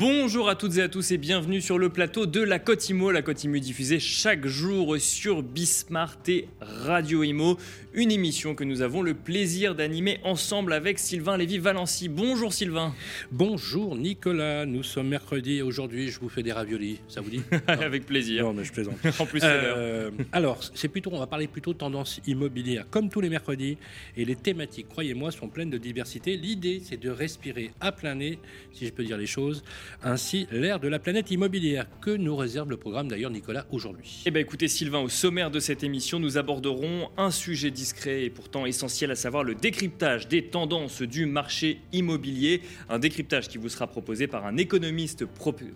Bonjour à toutes et à tous et bienvenue sur le plateau de la Côte Imo. La Côte Imo diffusée chaque jour sur Bismart et Radio Imo. Une émission que nous avons le plaisir d'animer ensemble avec Sylvain Lévy-Valency. Bonjour Sylvain. Bonjour Nicolas. Nous sommes mercredi et aujourd'hui je vous fais des raviolis. Ça vous dit Avec plaisir. Non mais je plaisante. en plus, euh, alors c'est plutôt, on va parler plutôt de tendance immobilière comme tous les mercredis et les thématiques, croyez-moi, sont pleines de diversité. L'idée c'est de respirer à plein nez, si je peux dire les choses ainsi l'ère de la planète immobilière que nous réserve le programme d'ailleurs Nicolas aujourd'hui. Eh bien écoutez Sylvain, au sommaire de cette émission, nous aborderons un sujet discret et pourtant essentiel, à savoir le décryptage des tendances du marché immobilier, un décryptage qui vous sera proposé par un économiste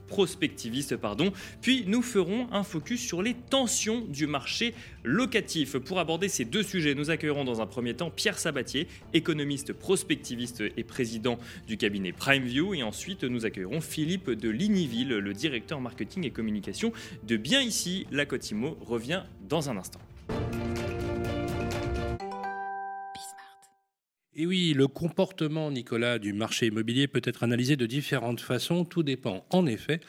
prospectiviste, pardon. Puis nous ferons un focus sur les tensions du marché locatif. Pour aborder ces deux sujets, nous accueillerons dans un premier temps Pierre Sabatier, économiste prospectiviste et président du cabinet PrimeView, et ensuite nous accueillerons Philippe de Ligniville, le directeur marketing et communication de Bien Ici. La Cotimo revient dans un instant. Et oui, le comportement, Nicolas, du marché immobilier peut être analysé de différentes façons. Tout dépend, en effet,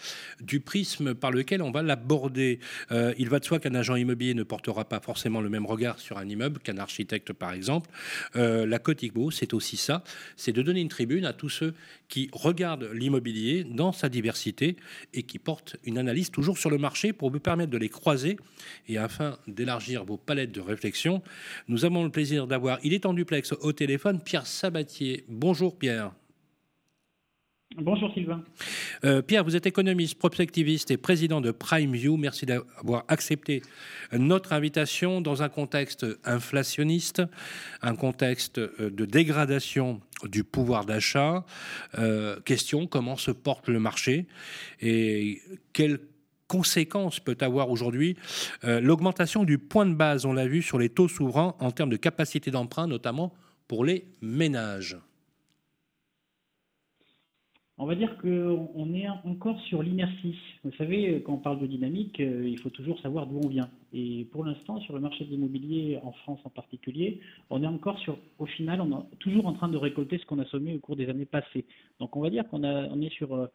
du prisme par lequel on va l'aborder. Euh, il va de soi qu'un agent immobilier ne portera pas forcément le même regard sur un immeuble qu'un architecte, par exemple. Euh, la Côte c'est aussi ça. C'est de donner une tribune à tous ceux qui regardent l'immobilier dans sa diversité et qui portent une analyse toujours sur le marché pour vous permettre de les croiser. Et afin d'élargir vos palettes de réflexion, nous avons le plaisir d'avoir, il est en duplex au téléphone, Pierre Sabatier. Bonjour Pierre. Bonjour Sylvain. Euh, Pierre, vous êtes économiste, prospectiviste et président de PrimeView. Merci d'avoir accepté notre invitation dans un contexte inflationniste, un contexte euh, de dégradation du pouvoir d'achat. Euh, question, comment se porte le marché et quelles conséquences peut avoir aujourd'hui l'augmentation du point de base, on l'a vu, sur les taux souverains en termes de capacité d'emprunt, notamment pour les ménages? On va dire qu'on est encore sur l'inertie. Vous savez, quand on parle de dynamique, euh, il faut toujours savoir d'où on vient. Et pour l'instant, sur le marché de l'immobilier, en France en particulier, on est encore sur, au final, on est toujours en train de récolter ce qu'on a sommé au cours des années passées. Donc on va dire qu'on on est sur, euh,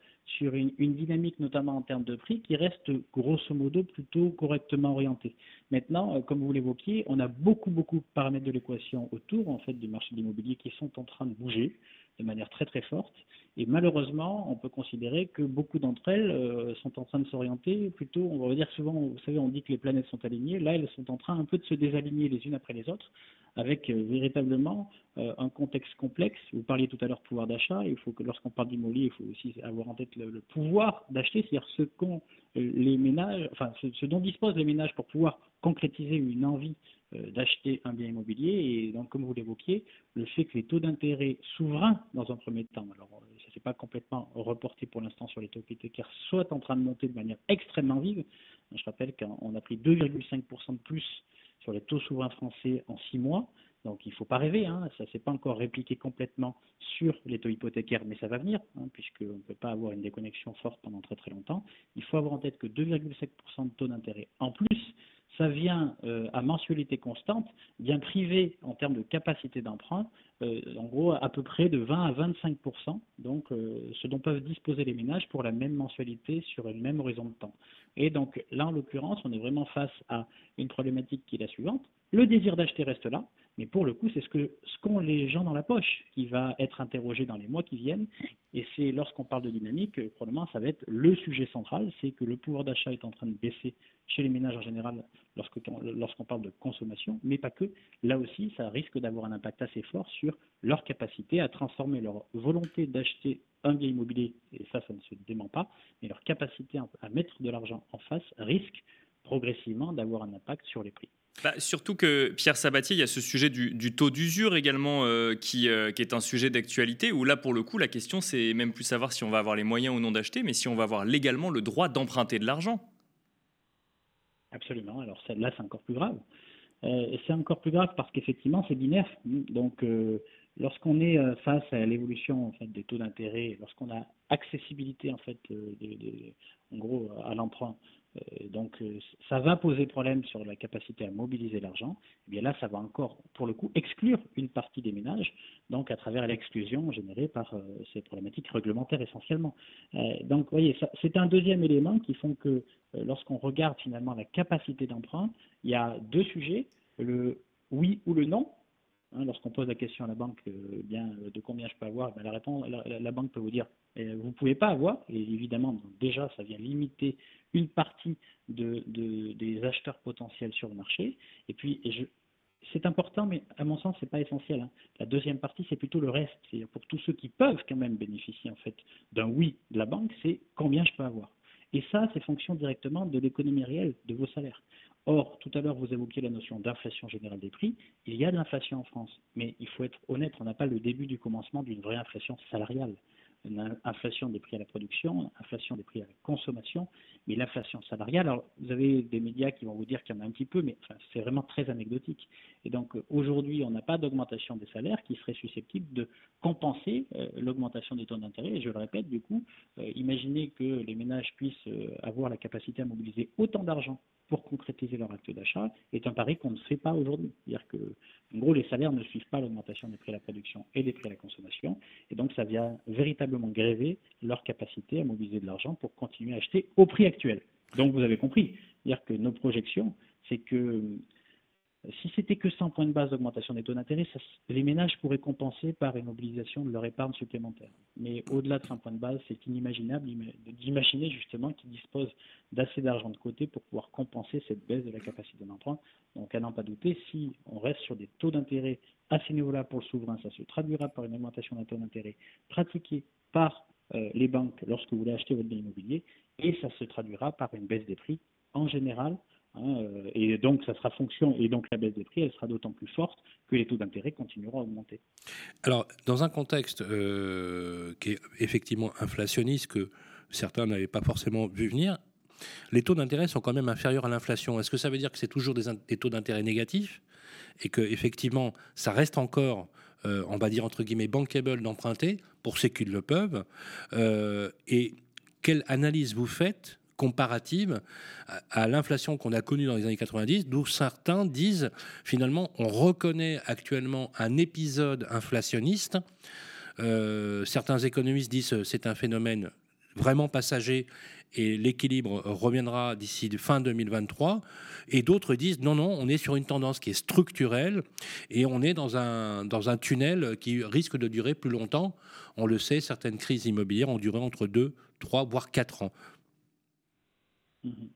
une, dynamique, notamment en termes de prix, qui reste grosso modo plutôt correctement orientée. Maintenant, euh, comme vous l'évoquiez, on a beaucoup, beaucoup de paramètres de l'équation autour en fait, du marché de l'immobilier qui sont en train de bouger de manière très très forte. Et malheureusement, on peut considérer que beaucoup d'entre elles euh, sont en train de s'orienter plutôt, on va dire souvent, vous savez, on dit que les planètes sont alignées, là elles sont en train un peu de se désaligner les unes après les autres, avec euh, véritablement euh, un contexte complexe. Vous parliez tout à l'heure pouvoir d'achat, il faut que lorsqu'on parle d'immobilier, il faut aussi avoir en tête le, pouvoir d'acheter, c'est-à-dire ce qu'ont les ménages, enfin ce dont disposent les ménages pour pouvoir concrétiser une envie d'acheter un bien immobilier. Et donc, comme vous l'évoquiez, le fait que les taux d'intérêt souverains, dans un premier temps, alors euh, ça ne s'est pas complètement reporté pour l'instant sur les taux hypothécaires, soient en train de monter de manière extrêmement vive. Je rappelle qu'on a pris 2,5% de plus sur les taux souverains français en six mois. Donc il ne faut pas rêver, hein. ça ne s'est pas encore répliqué complètement sur les taux hypothécaires, mais ça va venir, hein, puisqu'on ne peut pas avoir une déconnexion forte pendant très très longtemps. Il faut avoir en tête que 2,5% de taux d'intérêt en plus, ça vient euh, à mensualité constante, bien privé en termes de capacité d'emprunt, euh, en gros à peu près de 20 à 25% donc euh, ce dont peuvent disposer les ménages pour la même mensualité sur le même horizon de temps. Et donc là, en l'occurrence, on est vraiment face à une problématique qui est la suivante. Le désir d'acheter reste là, mais pour le coup, c'est ce qu'ont les gens dans la poche qui va être interrogé dans les mois qui viennent. Et c'est lorsqu'on parle de dynamique, probablement ça va être le sujet central, c'est que le pouvoir d'achat est en train de baisser chez les ménages en général lorsqu'on parle de consommation, mais pas que. Là aussi, ça risque d'avoir un impact assez fort sur leur capacité à transformer leur volonté d'acheter un bien immobilier, et ça, ça ne se dément pas, mais leur capacité à mettre de l'argent en face risque progressivement d'avoir un impact sur les prix. Bah, surtout que Pierre Sabatier, il y a ce sujet du, taux d'usure également euh, qui, euh, qui, est un sujet d'actualité où là pour le coup la question c'est même plus savoir si on va avoir les moyens ou non d'acheter mais si on va avoir légalement le droit d'emprunter de l'argent. Absolument, alors là c'est encore plus grave. Euh, c'est encore plus grave parce qu'effectivement c'est binaire. Donc lorsqu'on est face à l'évolution des taux d'intérêt, lorsqu'on a accessibilité en fait, en gros à l'emprunt donc euh, ça va poser problème sur la capacité à mobiliser l'argent, et eh bien là ça va encore pour le coup exclure une partie des ménages, donc à travers l'exclusion générée par euh, ces problématiques réglementaires essentiellement. donc vous voyez, c'est un deuxième élément qui font que lorsqu'on regarde finalement la capacité d'emprunt, il y a deux sujets, le oui ou le non, Hein, lorsqu'on pose la question à la banque euh, bien, euh, de combien je peux avoir, ben, la, banque peut vous dire eh, vous ne pouvez pas avoir. Et évidemment, déjà, ça vient limiter une partie de, des acheteurs potentiels sur le marché. Et puis, c'est important, mais à mon sens, ce n'est pas essentiel. Hein. La deuxième partie, c'est plutôt le reste. C'est-à-dire pour tous ceux qui peuvent quand même bénéficier en fait d'un oui de la banque, c'est combien je peux avoir. Et ça, c'est fonction directement de l'économie réelle, de vos salaires. Or, tout à l'heure, vous évoquiez la notion d'inflation générale des prix. Il y a de l'inflation en France, mais il faut être honnête, on n'a pas le début du commencement d'une vraie inflation salariale une inflation des prix à la production, inflation des prix à la consommation, mais l'inflation salariale, alors vous avez des médias qui vont vous dire qu'il y en a un petit peu, mais c'est vraiment très anecdotique. Et donc aujourd'hui, on n'a pas d'augmentation des salaires qui serait susceptible de compenser euh, l'augmentation des taux d'intérêt. Et je le répète, du coup, euh, imaginez que les ménages puissent euh, avoir la capacité à mobiliser autant d'argent pour concrétiser leur acte d'achat est un pari qu'on ne fait pas aujourd'hui. C'est-à-dire que, en gros, les salaires ne suivent pas l'augmentation des prix à la production et des prix à la consommation, et donc ça vient véritablement gréver leur capacité à mobiliser de l'argent pour continuer à acheter au prix actuel. Donc vous avez compris, c'est-à-dire que nos projections, c'est que si c'était que 100 points de base d'augmentation des taux d'intérêt, les ménages pourraient compenser par une mobilisation de leur épargne supplémentaire. Mais au-delà de 100 points de base, c'est inimaginable d'imaginer justement qu'ils disposent d'assez d'argent de côté pour pouvoir compenser cette baisse de la capacité d'emprunt. Donc à n'en pas douter, si on reste sur des taux d'intérêt à ces niveaux-là pour le souverain, ça se traduira par une augmentation d'un taux d'intérêt pratiqué par euh, les banques lorsque vous voulez acheter votre bien immobilier, et ça se traduira par une baisse des prix en général Hein, euh, et donc, ça sera fonction, et donc la baisse des prix, elle sera d'autant plus forte que les taux d'intérêt continueront à augmenter. Alors, dans un contexte euh, qui est effectivement inflationniste, que certains n'avaient pas forcément vu venir, les taux d'intérêt sont quand même inférieurs à l'inflation. Est-ce que ça veut dire que c'est toujours des, taux d'intérêt négatifs et que effectivement, ça reste encore, euh, on va dire entre guillemets, bankable d'emprunter pour ceux qui le peuvent Et quelle analyse vous faites comparative à, l'inflation qu'on a connue dans les années 90, d'où certains disent finalement on reconnaît actuellement un épisode inflationniste. Euh, certains économistes disent c'est un phénomène vraiment passager et l'équilibre reviendra d'ici fin 2023. Et d'autres disent non, non, on est sur une tendance qui est structurelle et on est dans un, dans un tunnel qui risque de durer plus longtemps. On le sait, certaines crises immobilières ont duré entre 2, 3, voire 4 ans. Mhm.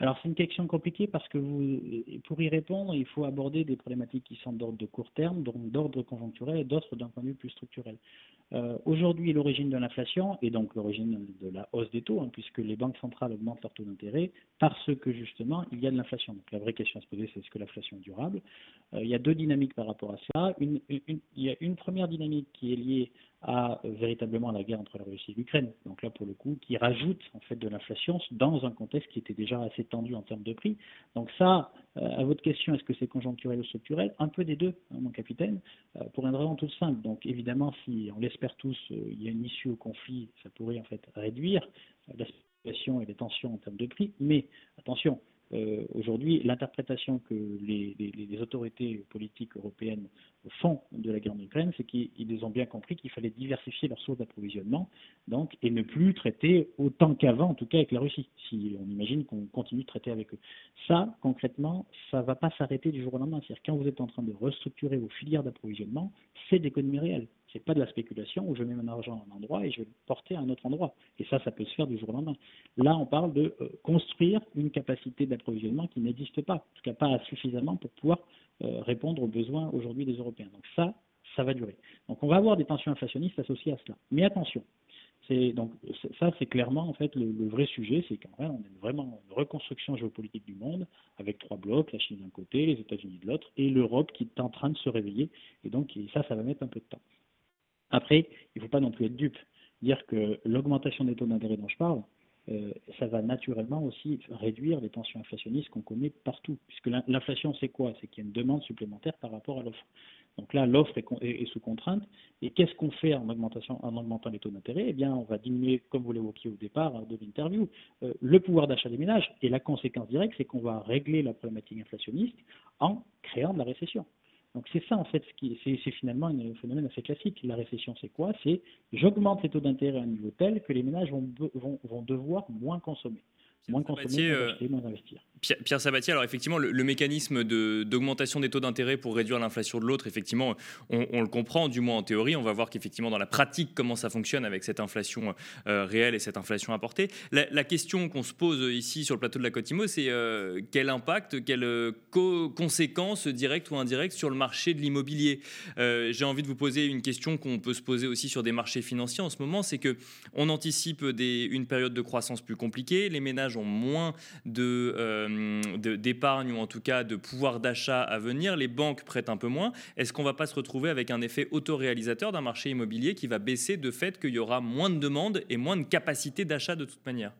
Alors c'est une question compliquée parce que vous, pour y répondre, il faut aborder des problématiques qui sont d'ordre de court terme, d'ordre conjoncturel et d'autres d'un point de vue plus structurel. Euh, aujourd'hui, l'origine de l'inflation et donc l'origine de la hausse des taux, hein, puisque les banques centrales augmentent leurs taux d'intérêt parce que justement il y a de l'inflation. Donc la vraie question à se poser, c'est est-ce que l'inflation est durable? Euh, Il y a deux dynamiques par rapport à cela. il y a une première dynamique qui est liée à euh, véritablement la guerre entre la Russie et l'Ukraine. Donc là, pour le coup, qui rajoute en fait de l'inflation dans un contexte qui était déjà assez tendu en termes de prix. Donc ça, euh, à votre question, est-ce que c'est conjoncturel ou structurel? Un peu des deux, hein, mon capitaine, euh, pour une raison toute simple. Donc évidemment, si on l'espère tous, il y a une issue au conflit, ça pourrait en fait réduire la situation et les tensions en termes de prix. Mais attention, euh, aujourd'hui, l'interprétation que les, autorités politiques européennes font de la guerre en Ukraine, c'est qu'ils ont bien compris qu'il fallait diversifier leurs sources d'approvisionnement, donc, et ne plus traiter autant qu'avant, en tout cas avec la Russie, si on imagine qu'on continue de traiter avec eux. Ça, concrètement, ça ne va pas s'arrêter du jour au lendemain. C'est-à-dire quand vous êtes en train de restructurer vos filières d'approvisionnement, c'est d'économie réelle. C'est pas de la spéculation où je mets mon argent à un endroit et je vais le porter à un autre endroit. Et ça, ça peut se faire du jour au lendemain. Là, on parle de euh, construire une capacité d'approvisionnement qui n'existe pas, en tout cas pas suffisamment pour pouvoir euh, répondre aux besoins aujourd'hui des Européens. Donc ça, ça va durer. Donc on va avoir des tensions inflationnistes associées à cela. Mais attention, donc ça c'est clairement en fait le, vrai sujet, c'est qu'en vrai on a vraiment une reconstruction géopolitique du monde avec trois blocs, la Chine d'un côté, les États-Unis de l'autre et l'Europe qui est en train de se réveiller. Et donc ça, ça va mettre un peu de temps. Après, il ne faut pas non plus être dupe. Dire que l'augmentation des taux d'intérêt dont je parle, ça va naturellement aussi réduire les tensions inflationnistes qu'on connaît partout. Puisque l'inflation, c'est quoi? C'est qu'il y a une demande supplémentaire par rapport à l'offre. Donc là, l'offre est, sous contrainte. Et qu'est-ce qu'on fait en, augmentant les taux d'intérêt? Eh bien, on va diminuer, comme vous l'évoquiez au départ de l'interview, euh, le pouvoir d'achat des ménages. Et la conséquence directe, c'est qu'on va régler la problématique inflationniste en créant de la récession. Donc c'est ça en fait, c'est finalement un phénomène assez classique. La récession, c'est quoi? C'est j'augmente les taux d'intérêt à un niveau tel que les ménages vont, vont devoir moins consommer moins consommer, euh, moins investir. Pierre, Sabatier, alors effectivement, le, mécanisme d'augmentation des taux d'intérêt pour réduire l'inflation de l'autre, effectivement, on, le comprend, du moins en théorie. On va voir qu'effectivement, dans la pratique, comment ça fonctionne avec cette inflation euh, réelle et cette inflation apportée. La, question qu'on se pose ici sur le plateau de la Côte c'est euh, quel impact, quelles conséquences directes ou indirectes sur le marché de l'immobilier? J'ai envie de vous poser une question qu'on peut se poser aussi sur des marchés financiers en ce moment, c'est que on anticipe des, une période de croissance plus compliquée, les ménages ont moins euh, de, d'épargne ou en tout cas de pouvoir d'achat à venir, les banques prêtent un peu moins. Est-ce qu'on ne va pas se retrouver avec un effet autoréalisateur d'un marché immobilier qui va baisser de fait qu'il y aura moins de demandes et moins de capacité d'achat de toute manière?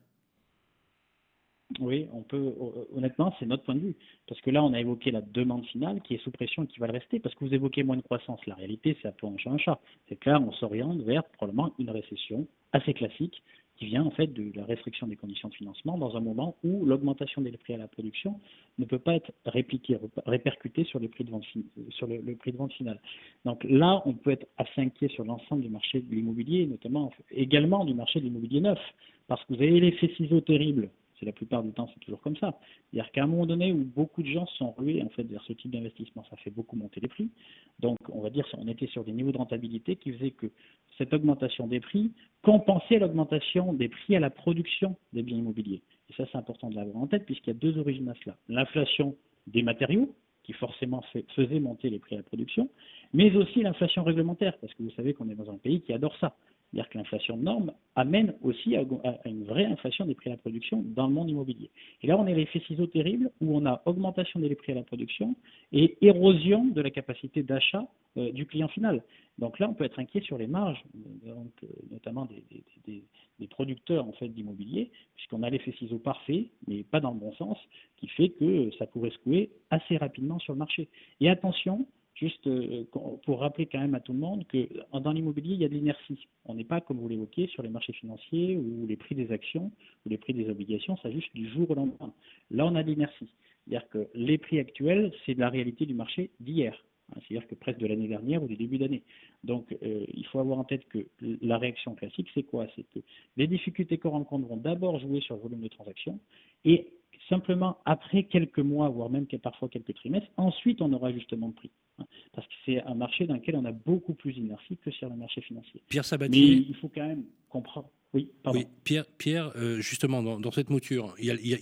Oui, on peut. Honnêtement, c'est notre point de vue. Parce que là, on a évoqué la demande finale qui est sous pression et qui va le rester. Parce que vous évoquez moins de croissance. La réalité, c'est un peu un chat un chat. C'est clair, on s'oriente vers probablement une récession assez classique qui vient en fait de la restriction des conditions de financement dans un moment où l'augmentation des prix à la production ne peut pas être répliquée, répercutée sur, prix de vente, sur le, prix de vente final. Donc là, on peut être assez inquiet sur l'ensemble du marché de l'immobilier, notamment également du marché de l'immobilier neuf, parce que vous avez l'effet ciseau terrible c'est la plupart du temps, c'est toujours comme ça. C'est-à-dire qu'à un moment donné où beaucoup de gens sont rués en fait vers ce type d'investissement, ça fait beaucoup monter les prix. Donc, on va dire, on était sur des niveaux de rentabilité qui faisaient que cette augmentation des prix compensait l'augmentation des prix à la production des biens immobiliers. Et ça, c'est important de l'avoir en tête puisqu'il y a deux origines à cela. L'inflation des matériaux, qui forcément faisait monter les prix à la production, mais aussi l'inflation réglementaire, parce que vous savez qu'on est dans un pays qui adore ça. C'est-à-dire que l'inflation de normes amène aussi à, une vraie inflation des prix à la production dans le monde immobilier. Et là, on a l'effet ciseau terrible où on a augmentation des prix à la production et érosion de la capacité d'achat euh, du client final. Donc là, on peut être inquiet sur les marges, euh, notamment des, producteurs en fait d'immobilier, puisqu'on a l'effet ciseau parfait, mais pas dans le bon sens, qui fait que ça pourrait secouer assez rapidement sur le marché. Et attention, Juste euh, pour rappeler quand même à tout le monde que dans l'immobilier, il y a de l'inertie. On n'est pas, comme vous l'évoquiez, sur les marchés financiers où les prix des actions ou les prix des obligations s'ajustent du jour au lendemain. Là, on a de l'inertie. C'est-à-dire que les prix actuels, c'est la réalité du marché d'hier. Hein, c'est-à-dire que presque de l'année dernière ou du début d'année. Donc, euh, il faut avoir en tête que la réaction classique, c'est quoi? C'est que les difficultés qu'on rencontre vont d'abord jouer sur le volume de transactions et simplement après quelques mois, voire même parfois quelques trimestres, ensuite on aura justement de prix. Parce que c'est un marché dans lequel on a beaucoup plus d'inertie que sur le marché financier. Pierre Sabatier. Mais il faut quand même comprendre. Oui, pardon. Pierre, Pierre euh, justement, dans, cette mouture,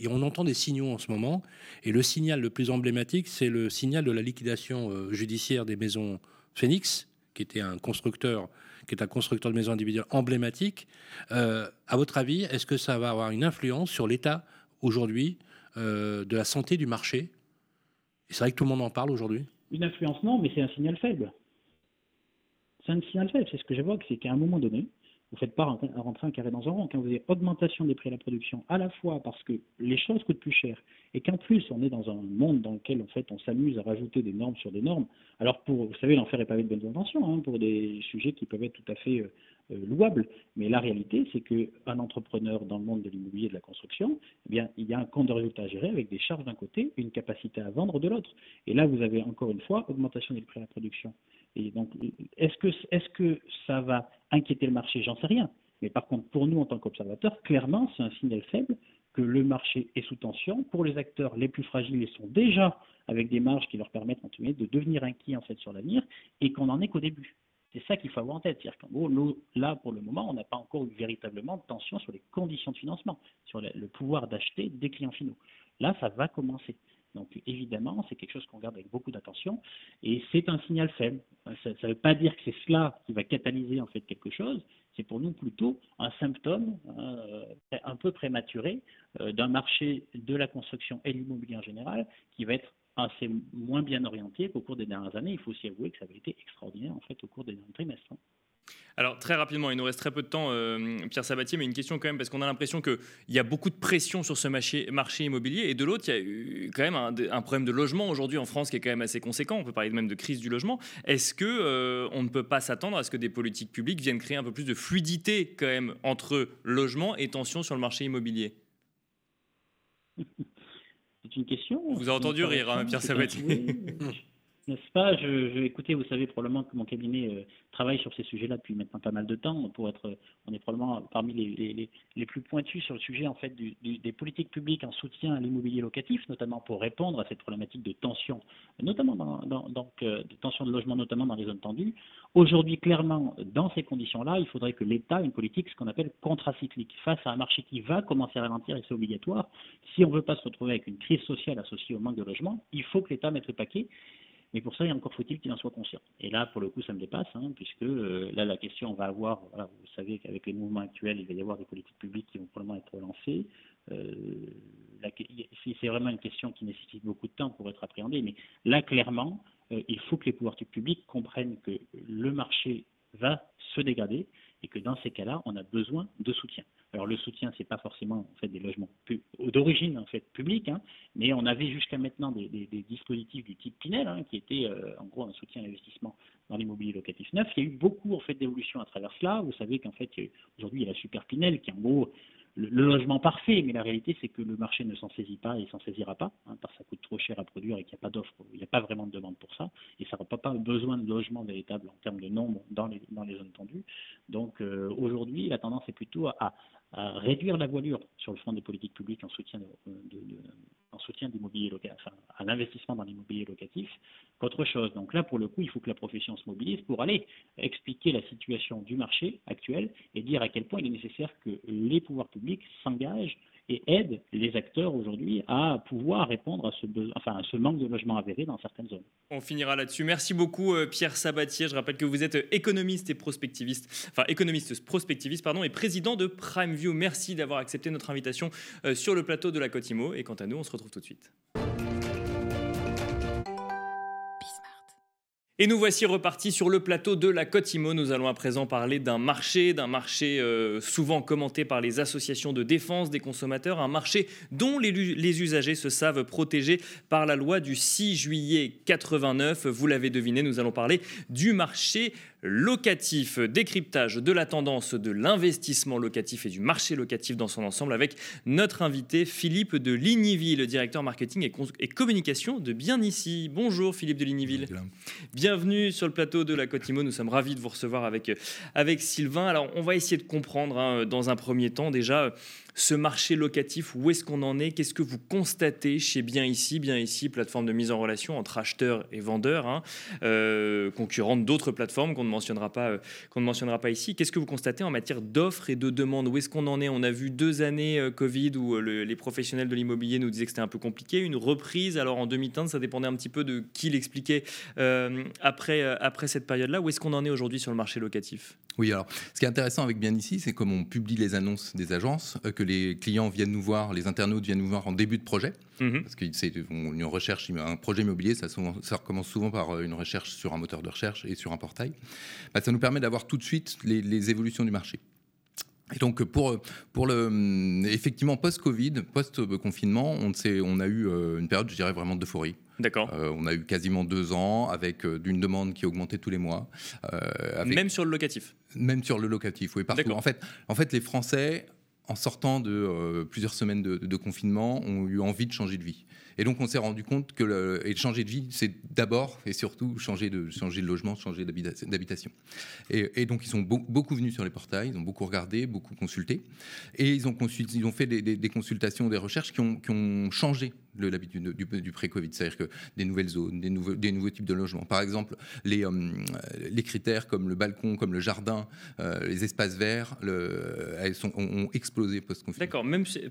on entend des signaux en ce moment, et le signal le plus emblématique, c'est le signal de la liquidation euh, judiciaire des maisons Phoenix, qui était un constructeur, qui est un constructeur de maisons individuelles emblématique. Euh, à votre avis, est-ce que ça va avoir une influence sur l'état aujourd'hui de la santé du marché C'est vrai que tout le monde en parle aujourd'hui. Une influence, non, mais c'est un signal faible. C'est un signal faible. C'est ce que j'évoque, c'est qu'à un moment donné, vous ne faites pas rentrer un carré dans un rond. Quand vous avez augmentation des prix à la production, à la fois parce que les choses coûtent plus cher et qu'en plus on est dans un monde dans lequel en fait on s'amuse à rajouter des normes sur des normes. Alors pour, vous savez, l'enfer est pavé de bonnes intentions hein, pour des sujets qui peuvent être tout à fait euh, louables. Mais la réalité, c'est qu'un entrepreneur dans le monde de l'immobilier et de la construction, eh bien, il y a un compte de résultat à gérer avec des charges d'un côté une capacité à vendre de l'autre. Et là, vous avez encore une fois augmentation des prix à la production. Et donc, est-ce que, est que ça va inquiéter le marché? J'en sais rien. Mais par contre, pour nous, en tant qu'observateurs, clairement, c'est un signal faible que le marché est sous tension. Pour les acteurs les plus fragiles, ils sont déjà avec des marges qui leur permettent en de devenir inquiets en fait sur l'avenir et qu'on n'en est qu'au début. C'est ça qu'il faut avoir en tête. C'est-à-dire qu'en gros, là, pour le moment, on n'a pas encore eu véritablement de tension sur les conditions de financement, sur le pouvoir d'acheter des clients finaux. Là, ça va commencer. Donc évidemment, c'est quelque chose qu'on regarde avec beaucoup d'attention et c'est un signal faible. Ça ne veut pas dire que c'est cela qui va catalyser en fait quelque chose. C'est pour nous plutôt un symptôme euh, un peu prématuré euh, d'un marché de la construction et de l'immobilier en général qui va être assez moins bien orienté qu'au cours des dernières années. Il faut aussi avouer que ça avait été extraordinaire en fait au cours des derniers trimestres. Hein. Alors très rapidement, il nous reste très peu de temps, euh, Pierre Sabatier, mais une question quand même, parce qu'on a l'impression qu'il y a beaucoup de pression sur ce marché, marché immobilier, et de l'autre, il y a eu quand même un, problème de logement aujourd'hui en France qui est quand même assez conséquent, on peut parler même de crise du logement. Est-ce que euh, on ne peut pas s'attendre à ce que des politiques publiques viennent créer un peu plus de fluidité quand même entre logement et tension sur le marché immobilier? une question. Vous avez entendu rire, hein, Pierre Sabatier N'est-ce pas je, Écoutez, vous savez probablement que mon cabinet euh, travaille sur ces sujets-là depuis maintenant pas mal de temps. Pour être, on est probablement parmi les, les, plus pointus sur le sujet en fait des politiques publiques en soutien à l'immobilier locatif, notamment pour répondre à cette problématique de tension, notamment dans, dans donc, euh, de tension de logement, notamment dans les zones tendues. Aujourd'hui, clairement, dans ces conditions-là, il faudrait que l'État ait une politique ce qu'on appelle contracyclique face à un marché qui va commencer à ralentir et c'est obligatoire. Si on ne veut pas se retrouver avec une crise sociale associée au manque de logement, il faut que l'État mette le paquet mais pour ça, il encore faut-il qu'il en soit conscient. Et là, pour le coup, ça me dépasse, hein, puisque euh, là, la question, on va avoir, vous savez qu'avec les mouvements actuels, il va y avoir des politiques publiques qui vont probablement être relancées. Euh, c'est vraiment une question qui nécessite beaucoup de temps pour être appréhendée, mais là, clairement, euh, il faut que les pouvoirs publics comprennent que le marché va se dégrader et que dans ces cas-là, on a besoin de soutien. Alors le soutien, c'est pas forcément en fait des logements d'origine en fait publique, hein, mais on avait jusqu'à maintenant des, dispositifs du type Pinel, hein, qui étaient euh, en gros un soutien à l'investissement dans l'immobilier locatif neuf. Il y a eu beaucoup en fait d'évolutions à travers cela. Vous savez qu'en fait aujourd'hui il y a la Super Pinel qui en gros le, logement parfait, mais la réalité c'est que le marché ne s'en saisit pas et s'en saisira pas, hein, parce que ça coûte trop cher à produire et qu'il n'y a pas d'offre, il n'y a pas vraiment de demande pour ça, et ça n'a pas besoin de logement véritable en termes de nombre dans les, zones tendues. Donc euh, aujourd'hui, la tendance est plutôt à réduire la voilure sur le front des politiques publiques en soutien, de, en soutien d'immobilier à l'investissement dans l'immobilier locatif qu'autre chose. Donc là, pour le coup, il faut que la profession se mobilise pour aller expliquer la situation du marché actuel et dire à quel point il est nécessaire que les pouvoirs publics s'engagent et aide les acteurs aujourd'hui à pouvoir répondre à ce, manque de logements avéré dans certaines zones. On finira là-dessus. Merci beaucoup euh, Pierre Sabatier. Je rappelle que vous êtes économiste et prospectiviste, enfin économiste prospectiviste pardon, et président de PrimeView. Merci d'avoir accepté notre invitation euh, sur le plateau de la Cotimo. Et quant à nous, on se retrouve tout de suite. Et nous voici repartis sur le plateau de la Côte Imo. Nous allons à présent parler d'un marché, d'un marché euh, souvent commenté par les associations de défense des consommateurs, un marché dont les, les, usagers se savent protégés par la loi du 6 juillet 89. Vous l'avez deviné, nous allons parler du marché locatif, décryptage de la tendance de l'investissement locatif et du marché locatif dans son ensemble avec notre invité Philippe de Ligniville, directeur marketing et, communication de Bien Ici. Bonjour Philippe de Ligniville. Bienvenue sur le plateau de la Côte Imo. Nous sommes ravis de vous recevoir avec, avec Sylvain. Alors on va essayer de comprendre hein, dans un premier temps déjà ce marché locatif, où est-ce qu'on en est? Qu'est-ce que vous constatez chez Bien Ici? Bien Ici, plateforme de mise en relation entre acheteurs et vendeurs, hein, euh, concurrente d'autres plateformes qu'on ne mentionnera pas, euh, qu'on ne mentionnera pas ici. Qu'est-ce que vous constatez en matière d'offres et de demandes? Où est-ce qu'on en est? On a vu deux années euh, Covid où les professionnels de l'immobilier nous disaient que c'était un peu compliqué. Une reprise, alors en demi-teinte, ça dépendait un petit peu de qui l'expliquait après, après cette période-là. Où est-ce qu'on en est aujourd'hui sur le marché locatif? Oui, alors ce qui est intéressant avec Bien Ici, c'est comme on publie les annonces des agences, que les clients viennent nous voir, les internautes viennent nous voir en début de projet. Mhm. Parce une recherche, un projet immobilier, ça, ça, recommence souvent par euh, une recherche sur un moteur de recherche et sur un portail. Bah, ça nous permet d'avoir tout de suite les, évolutions du marché. Et donc pour pour le effectivement post-Covid, post-confinement, on, on a eu euh, une période, je dirais vraiment d'euphorie. D'accord. Euh, on a eu quasiment deux ans avec d'une demande qui augmentait tous les mois. Même sur le locatif? Même sur le locatif, oui. Partout. En fait, en fait, les Français en sortant de euh, plusieurs semaines de, confinement, ont eu envie de changer de vie. Et donc, on s'est rendu compte que changer de vie, c'est d'abord et surtout changer de, changer de logement, changer d'habitation. Et, donc, ils sont beaucoup venus sur les portails, ils ont beaucoup regardé, beaucoup consulté. Et ils ont, ils ont fait des, consultations, des recherches qui ont, qui ont changé l'habitude du, pré-Covid, c'est-à-dire que des nouvelles zones, des nouveaux, des nouveaux types de logements. Par exemple, les, euh, les critères comme le balcon, comme le jardin, euh, les espaces verts, le, ont, explosé post-confinement. D'accord,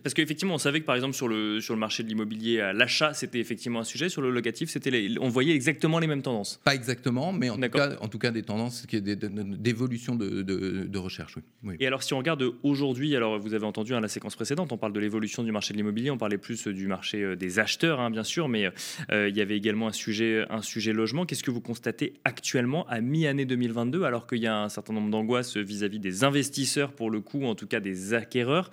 parce qu'effectivement, on savait que par exemple sur le, sur le marché de l'immobilier, à l'achat, c'était effectivement un sujet. Sur le locatif, c'était on voyait exactement les mêmes tendances. Pas exactement, mais en, tout cas, en tout cas des tendances d'évolution de, de, de, recherche. Oui. Et alors, si on regarde aujourd'hui, alors vous avez entendu hein, la séquence précédente, on parle de l'évolution du marché de l'immobilier, on parlait plus du marché euh, des acheteurs, hein, bien sûr, mais il y avait également un sujet, un sujet logement. Qu'est-ce que vous constatez actuellement à mi-année 2022, alors qu'il y a un certain nombre d'angoisses vis-à-vis des investisseurs, pour le coup, en tout cas des acquéreurs,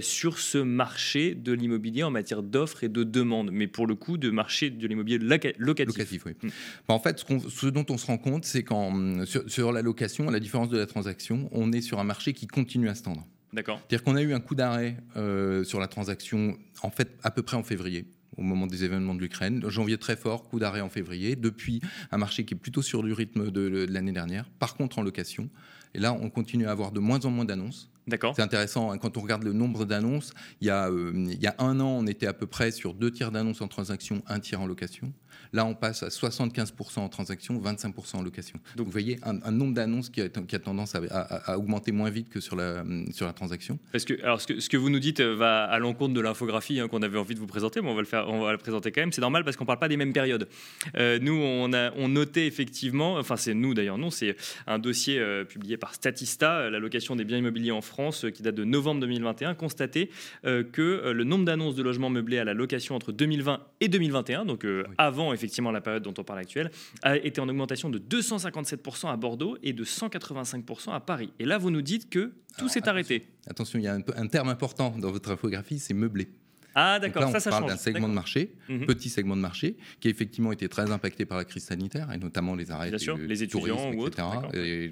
sur ce marché de l'immobilier en matière d'offres et de demandes, mais pour le coup, de marché de l'immobilier locatif. locatif oui. Mm. en fait, ce, dont on se rend compte, c'est qu'en sur, sur la location, à la différence de la transaction, on est sur un marché qui continue à se tendre. D'accord. C'est-à-dire qu'on a eu un coup d'arrêt euh, sur la transaction, en fait, à peu près en février au moment des événements de l'Ukraine. Janvier très fort, coup d'arrêt en février. Depuis, un marché qui est plutôt sur du rythme de, l'année dernière. Par contre, en location. Et là, on continue à avoir de moins en moins d'annonces. D'accord. C'est intéressant, hein, quand on regarde le nombre d'annonces, il, euh, il, y a un an, on était à peu près sur deux tiers d'annonces en transaction, un tiers en location. Là, on passe à 75% en transaction, 25% en location. Donc, vous voyez un, nombre d'annonces qui, a, tendance à, augmenter moins vite que sur la, sur la transaction. Parce que, alors, ce que, ce que vous nous dites euh, va à l'encontre de l'infographie hein, qu'on avait envie de vous présenter, mais on va le faire, on va la présenter quand même. C'est normal parce qu'on ne parle pas des mêmes périodes. Euh, nous, on a on notait effectivement, enfin, c'est nous d'ailleurs, non, c'est un dossier euh, publié par Statista, la location des biens immobiliers en France, qui date de novembre 2021, constaté que le nombre d'annonces de logements meublés à la location entre 2020 et 2021, donc avant effectivement la période dont on parle actuelle, a été en augmentation de 257% à Bordeaux et de 185% à Paris. Et là, vous nous dites que tout s'est arrêté. Attention, il y a un, un terme important dans votre infographie, c'est meublé. Ah d'accord, ça, ça parle d'un segment de marché, mhm. petit segment de marché, qui a effectivement été très impacté par la crise sanitaire, et notamment les arrêts, les étudiants ou etc.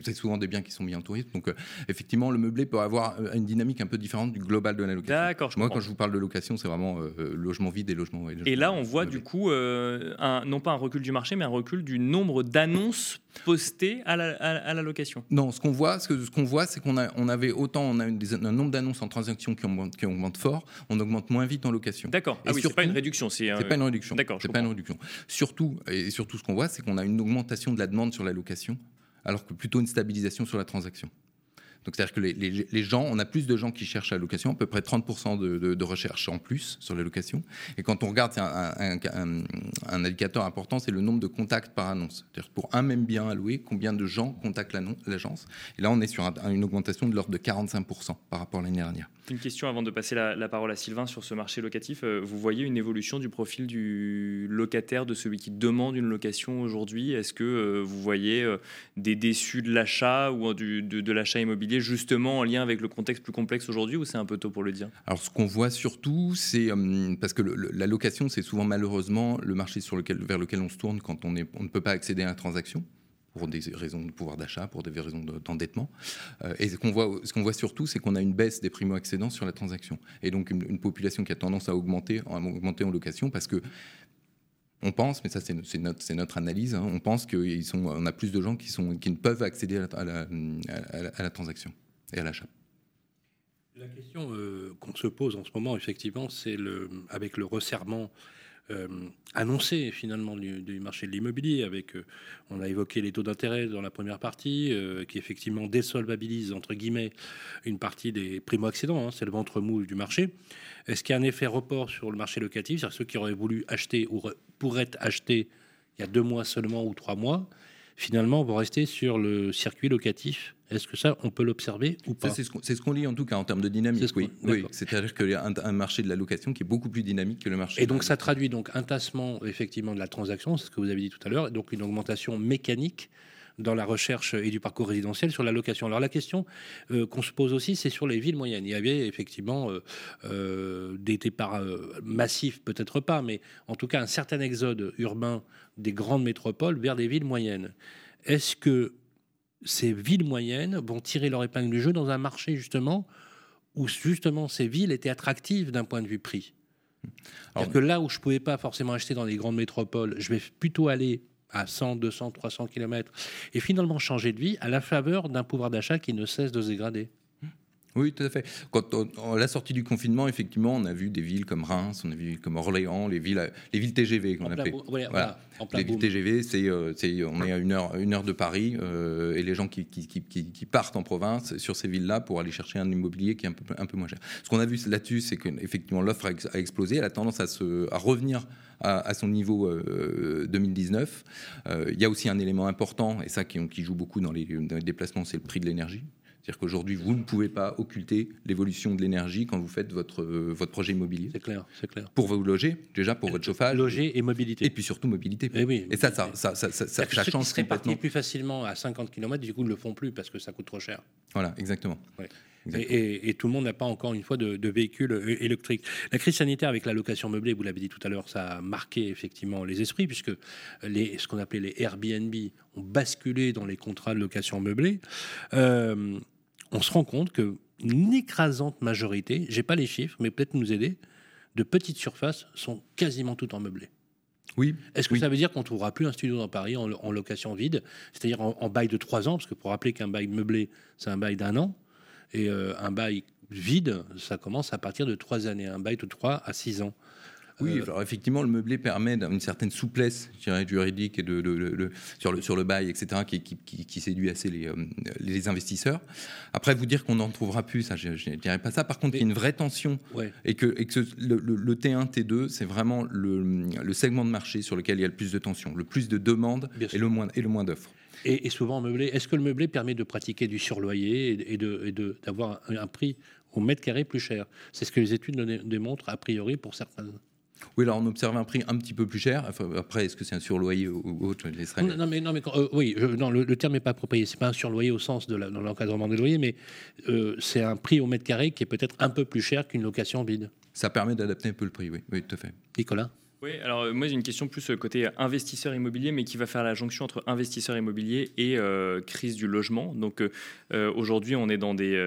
C'est souvent des biens qui sont mis en tourisme. Donc euh, effectivement, le meublé peut avoir euh, une dynamique un peu différente du global de la location. D'accord. Moi, quand je vous parle de location, c'est vraiment euh, logement vide et logement. Et, là, on voit du coup, un, non pas un recul du marché, mais un recul du nombre d'annonces postées à la, à, la, location. Non, ce qu'on voit, ce, ce qu'on voit, c'est qu'on a, on avait autant, on a un nombre d'annonces en transaction qui augmente, qui augmente fort, on augmente moins vite en location. D'accord. Ah oui, c'est pas une réduction, c'est pas une réduction. D'accord. C'est pas une réduction. Surtout et surtout, ce qu'on voit, c'est qu'on a une augmentation de la demande sur la location, alors que plutôt une stabilisation sur la transaction. Donc c'est-à-dire que les, gens, on a plus de gens qui cherchent la location, à peu près 30% de, de, recherche en plus sur la location. Et quand on regarde, un, un, indicateur important, c'est le nombre de contacts par annonce. C'est-à-dire pour un même bien louer, combien de gens contactent l'agence. Et là, on est sur une augmentation de l'ordre de 45% par rapport à l'année dernière. Une question avant de passer la, parole à Sylvain sur ce marché locatif. Euh, vous voyez une évolution du profil du locataire, de celui qui demande une location aujourd'hui? Est-ce que euh, vous voyez euh, des déçus de l'achat ou de l'achat immobilier justement en lien avec le contexte plus complexe aujourd'hui ou c'est un peu tôt pour le dire? Alors ce qu'on voit surtout, c'est parce que la location, c'est souvent malheureusement le marché sur lequel, vers lequel on se tourne quand on, ne peut pas accéder à la transaction pour des raisons de pouvoir d'achat, pour des raisons d'endettement. Euh, et ce qu'on voit, ce qu'on voit surtout, c'est qu'on a une baisse des primo-accédants sur la transaction. Et donc une, population qui a tendance à augmenter en location parce que on pense, mais ça c'est notre, analyse, hein, on pense qu'on a plus de gens qui, ne peuvent accéder à la, transaction et à l'achat. La question euh, qu'on se pose en ce moment, effectivement, c'est avec le resserrement euh, annoncé finalement du, marché de l'immobilier. Avec, euh, on a évoqué les taux d'intérêt dans la première partie, euh, qui effectivement désolvabilise entre guillemets une partie des primo-accédants. Hein, c'est le ventre mou du marché. Est-ce qu'il y a un effet report sur le marché locatif, c'est-à-dire ceux qui auraient voulu acheter ou pourraient acheter il y a deux mois seulement ou trois mois, finalement vont rester sur le circuit locatif est-ce que ça, on peut l'observer ou pas C'est ce qu'on lit en tout cas en termes de dynamique. oui, oui. c'est-à-dire qu'il y a un, marché de la location qui est beaucoup plus dynamique que le marché. Et donc ça traduit donc un tassement effectivement de la transaction, c'est ce que vous avez dit tout à l'heure, et donc une augmentation mécanique dans la recherche et du parcours résidentiel sur la location. Alors la question euh, qu'on se pose aussi, c'est sur les villes moyennes. Il y avait effectivement euh, euh, des départs massifs, peut-être pas, mais en tout cas un certain exode urbain des grandes métropoles vers des villes moyennes. Est-ce que ces villes moyennes vont tirer leur épingle du jeu dans un marché justement où justement ces villes étaient attractives d'un point de vue prix. Alors que là où je pouvais pas forcément acheter dans les grandes métropoles, je vais plutôt aller à 100, 200, 300 km et finalement changer de vie à la faveur d'un pouvoir d'achat qui ne cesse de se dégrader. Oui, tout à fait. Quand on, la sortie du confinement, effectivement, on a vu des villes comme Reims, on a vu comme Orléans, les villes, les villes TGV qu'on appelait. Voilà, les villes TGV, c'est, euh, on est à une heure, une heure de Paris, euh, et les gens qui, qui, qui, qui, partent en province sur ces villes-là pour aller chercher un immobilier qui est un peu, un peu moins cher. Ce qu'on a vu là-dessus, c'est qu'effectivement l'offre a, explosé, elle a tendance à, se, à revenir à, son niveau 2019. Euh, il y a aussi un élément important, et ça qui, joue beaucoup dans les déplacements, c'est le prix de l'énergie. C'est-à-dire qu'aujourd'hui, vous ne pouvez pas occulter l'évolution de l'énergie quand vous faites votre, euh, votre projet immobilier. C'est clair, c'est clair. Pour vous loger, déjà pour votre chauffage. Loger et mobilité. Et puis surtout mobilité. Et, eh oui, et ça, ça, ça, ça, ça, ça change qui complètement. plus facilement à 50 km, du coup, ne le font plus parce que ça coûte trop cher. Voilà, exactement. Et, tout le monde n'a pas encore une fois de, de véhicule euh, électrique. La crise sanitaire avec la location meublée, vous l'avez dit tout à l'heure, ça a marqué effectivement les esprits puisque les, ce qu'on appelait les Airbnb ont basculé dans les contrats de location meublée. Euh, on se rend compte que une écrasante majorité, j'ai pas les chiffres, mais peut-être nous aider, de petites surfaces sont quasiment toutes en meublé. Oui. Est-ce que ça veut dire qu'on ne trouvera plus un studio dans Paris en, location vide, c'est-à-dire en, bail de trois ans, parce que pour rappeler qu'un bail meublé, c'est un bail d'un an, et euh, un bail vide, ça commence à partir de trois années, un bail de trois à six ans. Oui, euh, alors effectivement, le meublé permet une certaine souplesse juridique et de, sur, le, sur le bail, etc., qui, qui, séduit assez les, euh, les, investisseurs. Après, vous dire qu'on n'en trouvera plus, ça, je ne dirais pas ça. Par contre, il y a une vraie tension et que, et que le, T1, T2, c'est vraiment le, segment de marché sur lequel il y a le plus de tension, le plus de demandes et le, moins, et le moins d'offres. Et, souvent meublé. Est-ce que le meublé permet de pratiquer du surloyer et, d'avoir un, un prix au mètre carré plus cher? C'est ce que les études démontrent a priori pour certains. Oui, alors on observe un prix un petit peu plus cher. après, est-ce que c'est un surloyer ou autre? Non, mais, non, mais euh, oui, non, le, terme n'est pas approprié. C'est pas un surloyer au sens de l'encadrement des loyers, mais euh, c'est un prix au mètre carré qui est peut-être un peu plus cher qu'une location vide. Ça permet d'adapter un peu le prix, oui, oui, tout à fait. Nicolas? Oui, alors euh, moi j'ai une question plus euh, côté investisseur immobilier, mais qui va faire la jonction entre investisseur immobilier et euh, crise du logement. Donc aujourd'hui on est dans des,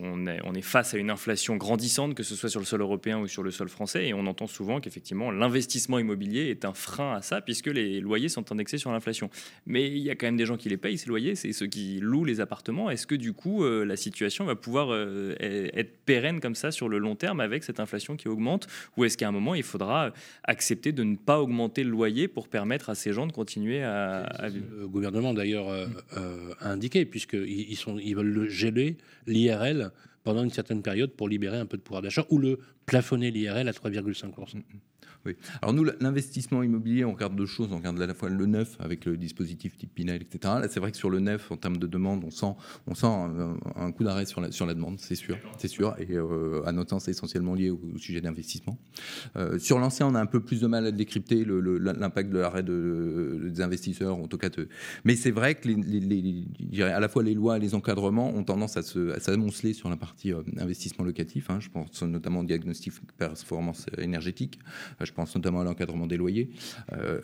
on est, on est face à une inflation grandissante, que ce soit sur le sol européen ou sur le sol français, et on entend souvent qu'effectivement l'investissement immobilier est un frein à ça, puisque les loyers sont indexés sur l'inflation. Mais il y a quand même des gens qui les payent ces loyers, c'est ceux qui louent les appartements. Est-ce que du coup la situation va pouvoir être pérenne comme ça sur le long terme avec cette inflation qui augmente, ou est-ce qu'à un moment il faudra accepter de ne pas augmenter le loyer pour permettre à ces gens de continuer à, vivre. Le gouvernement d'ailleurs euh, euh, a indiqué, puisqu'ils ils, ils veulent le geler, l'IRL, pendant une certaine période pour libérer un peu de pouvoir d'achat, ou le plafonner l'IRL à 3,5%. Alors nous, l'investissement immobilier, on regarde deux choses. On regarde à la fois le neuf avec le dispositif type Pinel, etc. Là, c'est vrai que sur le neuf, en termes de demande, on sent, un, coup d'arrêt sur la, demande, c'est sûr, c'est sûr. Et euh, à notre sens, c'est essentiellement lié au, sujet d'investissement. Euh, sur l'ancien, on a un peu plus de mal à décrypter l'impact de l'arrêt de, des investisseurs, en tout cas. Mais c'est vrai que à la fois les lois et les encadrements ont tendance à s'amonceler sur la partie euh, investissement locatif. Hein. Je pense notamment au diagnostic performance énergétique. Je pense notamment à l'encadrement des loyers, euh,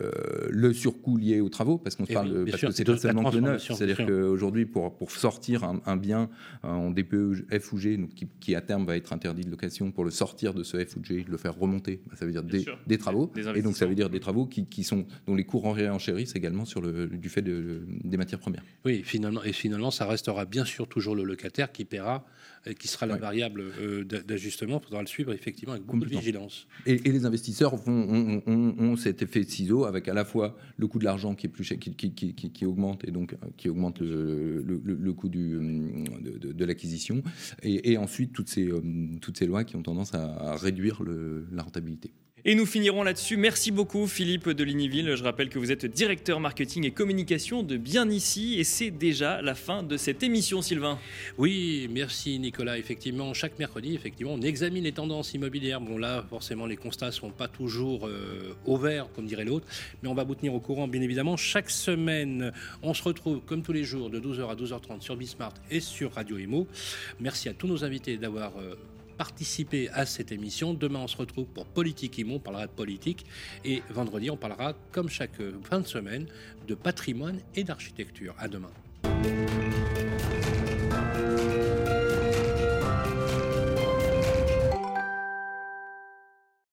le surcoût lié aux travaux, parce qu'on parle de, parce que c'est seulement que le neuf. C'est-à-dire qu'aujourd'hui, pour, pour sortir un, bien en DPE F ou G, donc qui, à terme va être interdit de location, pour le sortir de ce F ou G, le faire remonter, bah, ça veut dire des, travaux, et donc ça veut dire des travaux qui, qui sont dont les en réenchérissent également sur le, du fait de, des matières premières. Oui, finalement, et finalement, ça restera bien sûr toujours le locataire qui paiera qui sera la variable euh, d'ajustement. Il faudra le suivre effectivement avec beaucoup de vigilance. Et, les investisseurs ont, cet effet de ciseau avec à la fois le coût de l'argent qui est plus qui, qui, qui, qui, augmente et donc euh, qui augmente le, le, coût du, de, de, l'acquisition, et, ensuite toutes ces, euh, toutes ces lois qui ont tendance à, réduire la rentabilité. Et nous finirons là-dessus. Merci beaucoup Philippe de Ligniville. Je rappelle que vous êtes directeur marketing et communication de Bien Ici et c'est déjà la fin de cette émission Sylvain. Oui, merci Nicolas. Effectivement, chaque mercredi, effectivement, on examine les tendances immobilières. Bon là, forcément, les constats ne sont pas toujours euh, au vert, comme dirait l'autre, mais on va vous tenir au courant, bien évidemment. Chaque semaine, on se retrouve comme tous les jours de 12h à 12h30 sur Bismart et sur Radio Emo. Merci à tous nos invités d'avoir... Euh, participer à cette émission. Demain, on se retrouve pour Politique Imo, on parlera de politique. Et vendredi, on parlera, comme chaque fin de semaine, de patrimoine et d'architecture. À demain.